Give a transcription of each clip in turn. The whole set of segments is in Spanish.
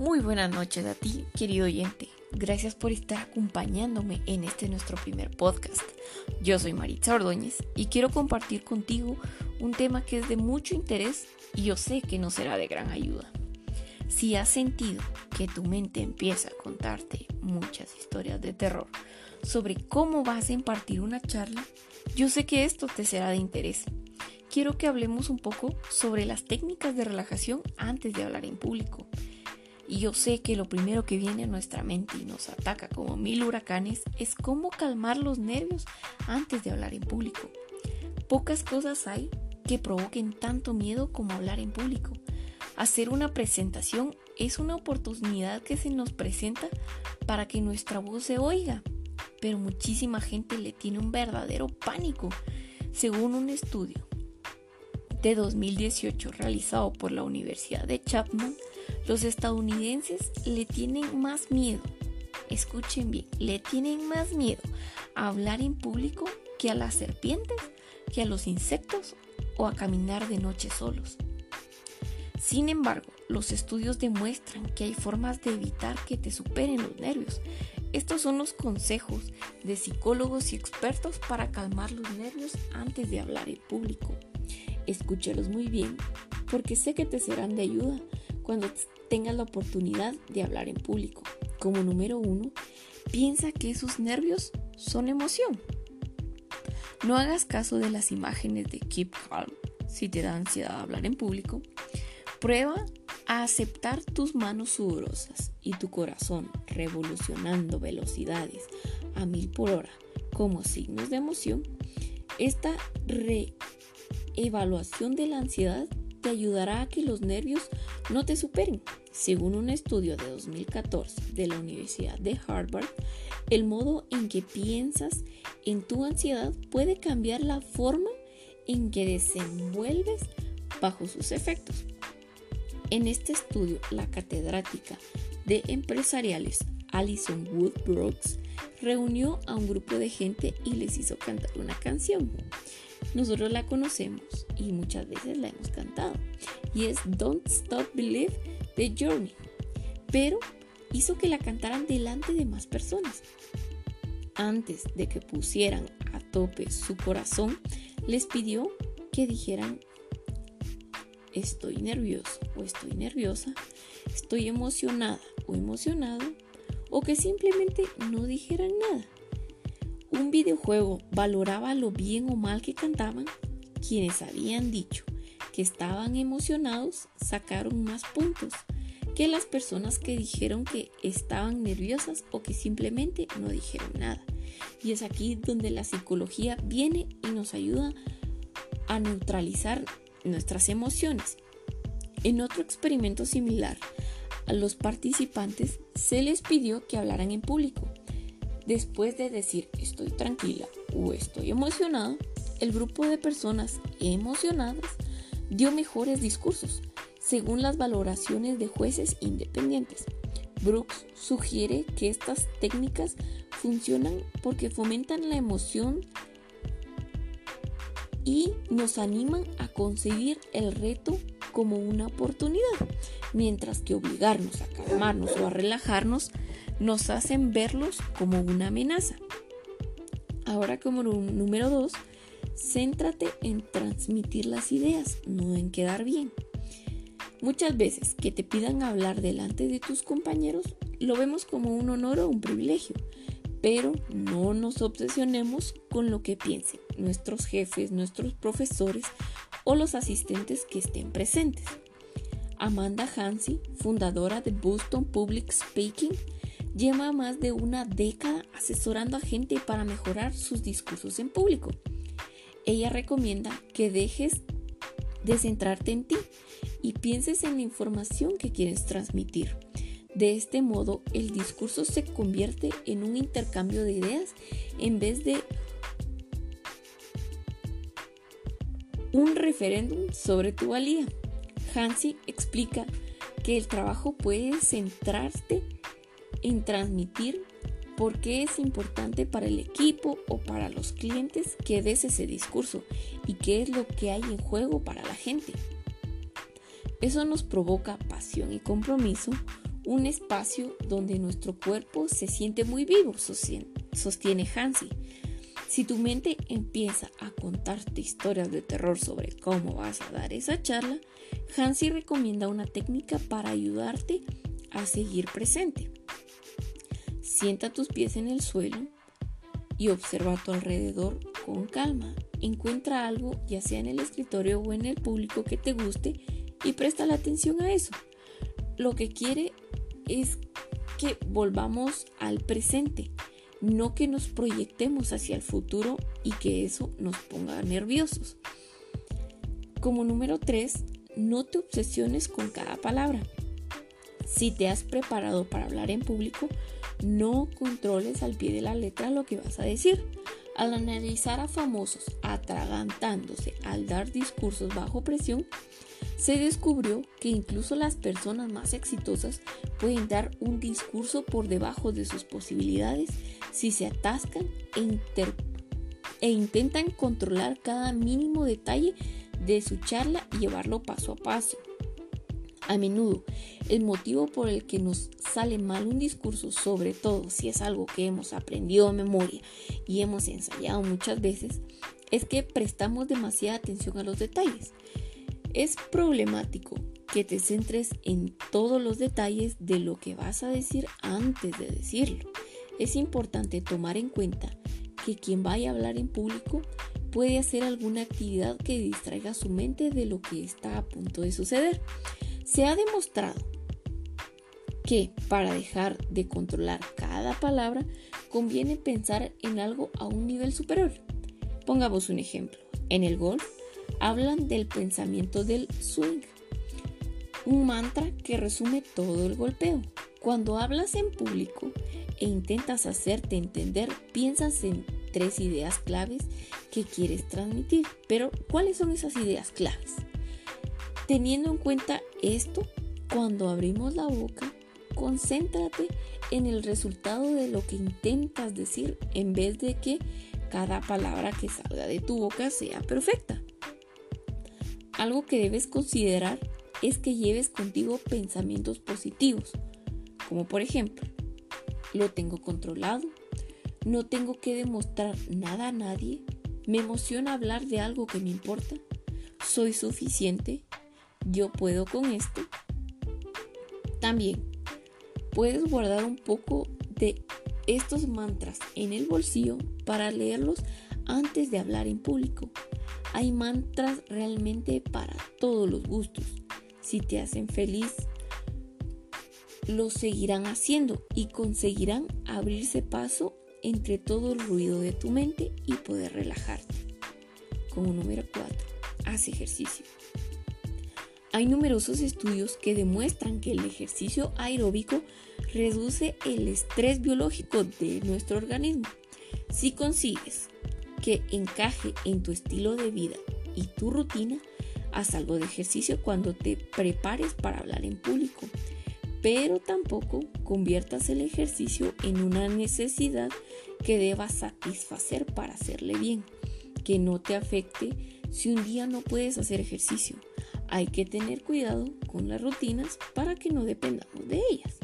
Muy buenas noches a ti, querido oyente. Gracias por estar acompañándome en este nuestro primer podcast. Yo soy Maritza Ordóñez y quiero compartir contigo un tema que es de mucho interés y yo sé que no será de gran ayuda. Si has sentido que tu mente empieza a contarte muchas historias de terror sobre cómo vas a impartir una charla, yo sé que esto te será de interés. Quiero que hablemos un poco sobre las técnicas de relajación antes de hablar en público. Y yo sé que lo primero que viene a nuestra mente y nos ataca como mil huracanes es cómo calmar los nervios antes de hablar en público. Pocas cosas hay que provoquen tanto miedo como hablar en público. Hacer una presentación es una oportunidad que se nos presenta para que nuestra voz se oiga, pero muchísima gente le tiene un verdadero pánico. Según un estudio de 2018 realizado por la Universidad de Chapman, los estadounidenses le tienen más miedo, escuchen bien, le tienen más miedo a hablar en público que a las serpientes, que a los insectos o a caminar de noche solos. Sin embargo, los estudios demuestran que hay formas de evitar que te superen los nervios. Estos son los consejos de psicólogos y expertos para calmar los nervios antes de hablar en público. Escúchalos muy bien porque sé que te serán de ayuda cuando tengas la oportunidad de hablar en público. Como número uno, piensa que esos nervios son emoción. No hagas caso de las imágenes de Keep Calm si te da ansiedad hablar en público. Prueba a aceptar tus manos sudorosas y tu corazón revolucionando velocidades a mil por hora como signos de emoción. Esta reevaluación de la ansiedad te ayudará a que los nervios no te superen. Según un estudio de 2014 de la Universidad de Harvard, el modo en que piensas en tu ansiedad puede cambiar la forma en que desenvuelves bajo sus efectos. En este estudio, la catedrática de empresariales Alison Wood Brooks reunió a un grupo de gente y les hizo cantar una canción. Nosotros la conocemos y muchas veces la hemos cantado y es Don't Stop Believe the Journey, pero hizo que la cantaran delante de más personas. Antes de que pusieran a tope su corazón, les pidió que dijeran estoy nervioso o estoy nerviosa, estoy emocionada o emocionado, o que simplemente no dijeran nada. Un videojuego valoraba lo bien o mal que cantaban. Quienes habían dicho que estaban emocionados sacaron más puntos que las personas que dijeron que estaban nerviosas o que simplemente no dijeron nada. Y es aquí donde la psicología viene y nos ayuda a neutralizar nuestras emociones. En otro experimento similar, a los participantes se les pidió que hablaran en público. Después de decir estoy tranquila o estoy emocionado, el grupo de personas emocionadas dio mejores discursos, según las valoraciones de jueces independientes. Brooks sugiere que estas técnicas funcionan porque fomentan la emoción y nos animan a conseguir el reto como una oportunidad, mientras que obligarnos a calmarnos o a relajarnos nos hacen verlos como una amenaza. Ahora como número dos, céntrate en transmitir las ideas, no en quedar bien. Muchas veces que te pidan hablar delante de tus compañeros, lo vemos como un honor o un privilegio, pero no nos obsesionemos con lo que piensen nuestros jefes, nuestros profesores o los asistentes que estén presentes. Amanda Hansi, fundadora de Boston Public Speaking, lleva más de una década asesorando a gente para mejorar sus discursos en público. Ella recomienda que dejes de centrarte en ti y pienses en la información que quieres transmitir. De este modo, el discurso se convierte en un intercambio de ideas en vez de un referéndum sobre tu valía. Hansi explica que el trabajo puede centrarte en transmitir por qué es importante para el equipo o para los clientes que des ese discurso y qué es lo que hay en juego para la gente. Eso nos provoca pasión y compromiso, un espacio donde nuestro cuerpo se siente muy vivo, sostiene Hansi. Si tu mente empieza a contarte historias de terror sobre cómo vas a dar esa charla, Hansi recomienda una técnica para ayudarte a seguir presente. Sienta tus pies en el suelo y observa a tu alrededor con calma. Encuentra algo, ya sea en el escritorio o en el público que te guste, y presta la atención a eso. Lo que quiere es que volvamos al presente, no que nos proyectemos hacia el futuro y que eso nos ponga nerviosos. Como número 3, no te obsesiones con cada palabra. Si te has preparado para hablar en público, no controles al pie de la letra lo que vas a decir. Al analizar a famosos atragantándose al dar discursos bajo presión, se descubrió que incluso las personas más exitosas pueden dar un discurso por debajo de sus posibilidades si se atascan e, e intentan controlar cada mínimo detalle de su charla y llevarlo paso a paso. A menudo, el motivo por el que nos sale mal un discurso, sobre todo si es algo que hemos aprendido a memoria y hemos ensayado muchas veces, es que prestamos demasiada atención a los detalles. Es problemático que te centres en todos los detalles de lo que vas a decir antes de decirlo. Es importante tomar en cuenta que quien vaya a hablar en público puede hacer alguna actividad que distraiga su mente de lo que está a punto de suceder. Se ha demostrado que para dejar de controlar cada palabra conviene pensar en algo a un nivel superior. Pongamos un ejemplo. En el golf hablan del pensamiento del swing, un mantra que resume todo el golpeo. Cuando hablas en público e intentas hacerte entender, piensas en tres ideas claves que quieres transmitir. Pero, ¿cuáles son esas ideas claves? Teniendo en cuenta esto, cuando abrimos la boca, concéntrate en el resultado de lo que intentas decir en vez de que cada palabra que salga de tu boca sea perfecta. Algo que debes considerar es que lleves contigo pensamientos positivos, como por ejemplo, lo tengo controlado, no tengo que demostrar nada a nadie, me emociona hablar de algo que me importa, soy suficiente, yo puedo con esto. También puedes guardar un poco de estos mantras en el bolsillo para leerlos antes de hablar en público. Hay mantras realmente para todos los gustos. Si te hacen feliz, lo seguirán haciendo y conseguirán abrirse paso entre todo el ruido de tu mente y poder relajarte. Como número 4, haz ejercicio. Hay numerosos estudios que demuestran que el ejercicio aeróbico reduce el estrés biológico de nuestro organismo. Si consigues que encaje en tu estilo de vida y tu rutina, haz algo de ejercicio cuando te prepares para hablar en público. Pero tampoco conviertas el ejercicio en una necesidad que debas satisfacer para hacerle bien. Que no te afecte si un día no puedes hacer ejercicio hay que tener cuidado con las rutinas para que no dependamos de ellas.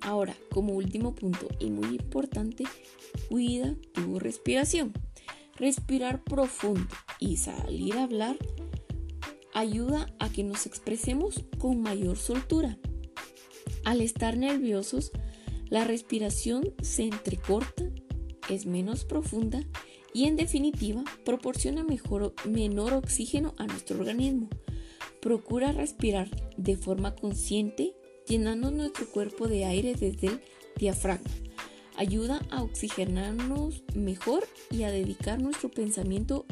Ahora, como último punto y muy importante, cuida tu respiración. Respirar profundo y salir a hablar ayuda a que nos expresemos con mayor soltura. Al estar nerviosos, la respiración se entrecorta, es menos profunda y en definitiva proporciona menor oxígeno a nuestro organismo. Procura respirar de forma consciente llenando nuestro cuerpo de aire desde el diafragma. Ayuda a oxigenarnos mejor y a dedicar nuestro pensamiento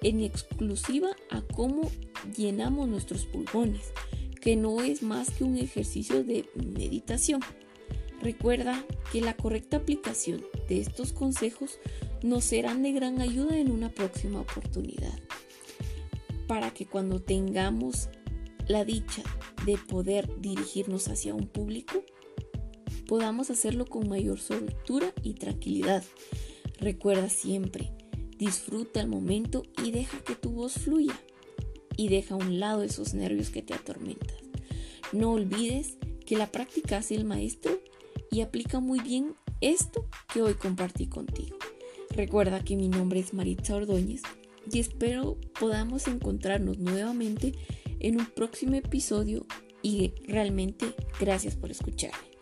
en exclusiva a cómo llenamos nuestros pulmones, que no es más que un ejercicio de meditación. Recuerda que la correcta aplicación de estos consejos nos serán de gran ayuda en una próxima oportunidad. Para que cuando tengamos la dicha de poder dirigirnos hacia un público, podamos hacerlo con mayor soltura y tranquilidad. Recuerda siempre, disfruta el momento y deja que tu voz fluya. Y deja a un lado esos nervios que te atormentan. No olvides que la práctica hace el maestro y aplica muy bien esto que hoy compartí contigo. Recuerda que mi nombre es Maritza Ordóñez y espero podamos encontrarnos nuevamente en un próximo episodio y realmente gracias por escucharme.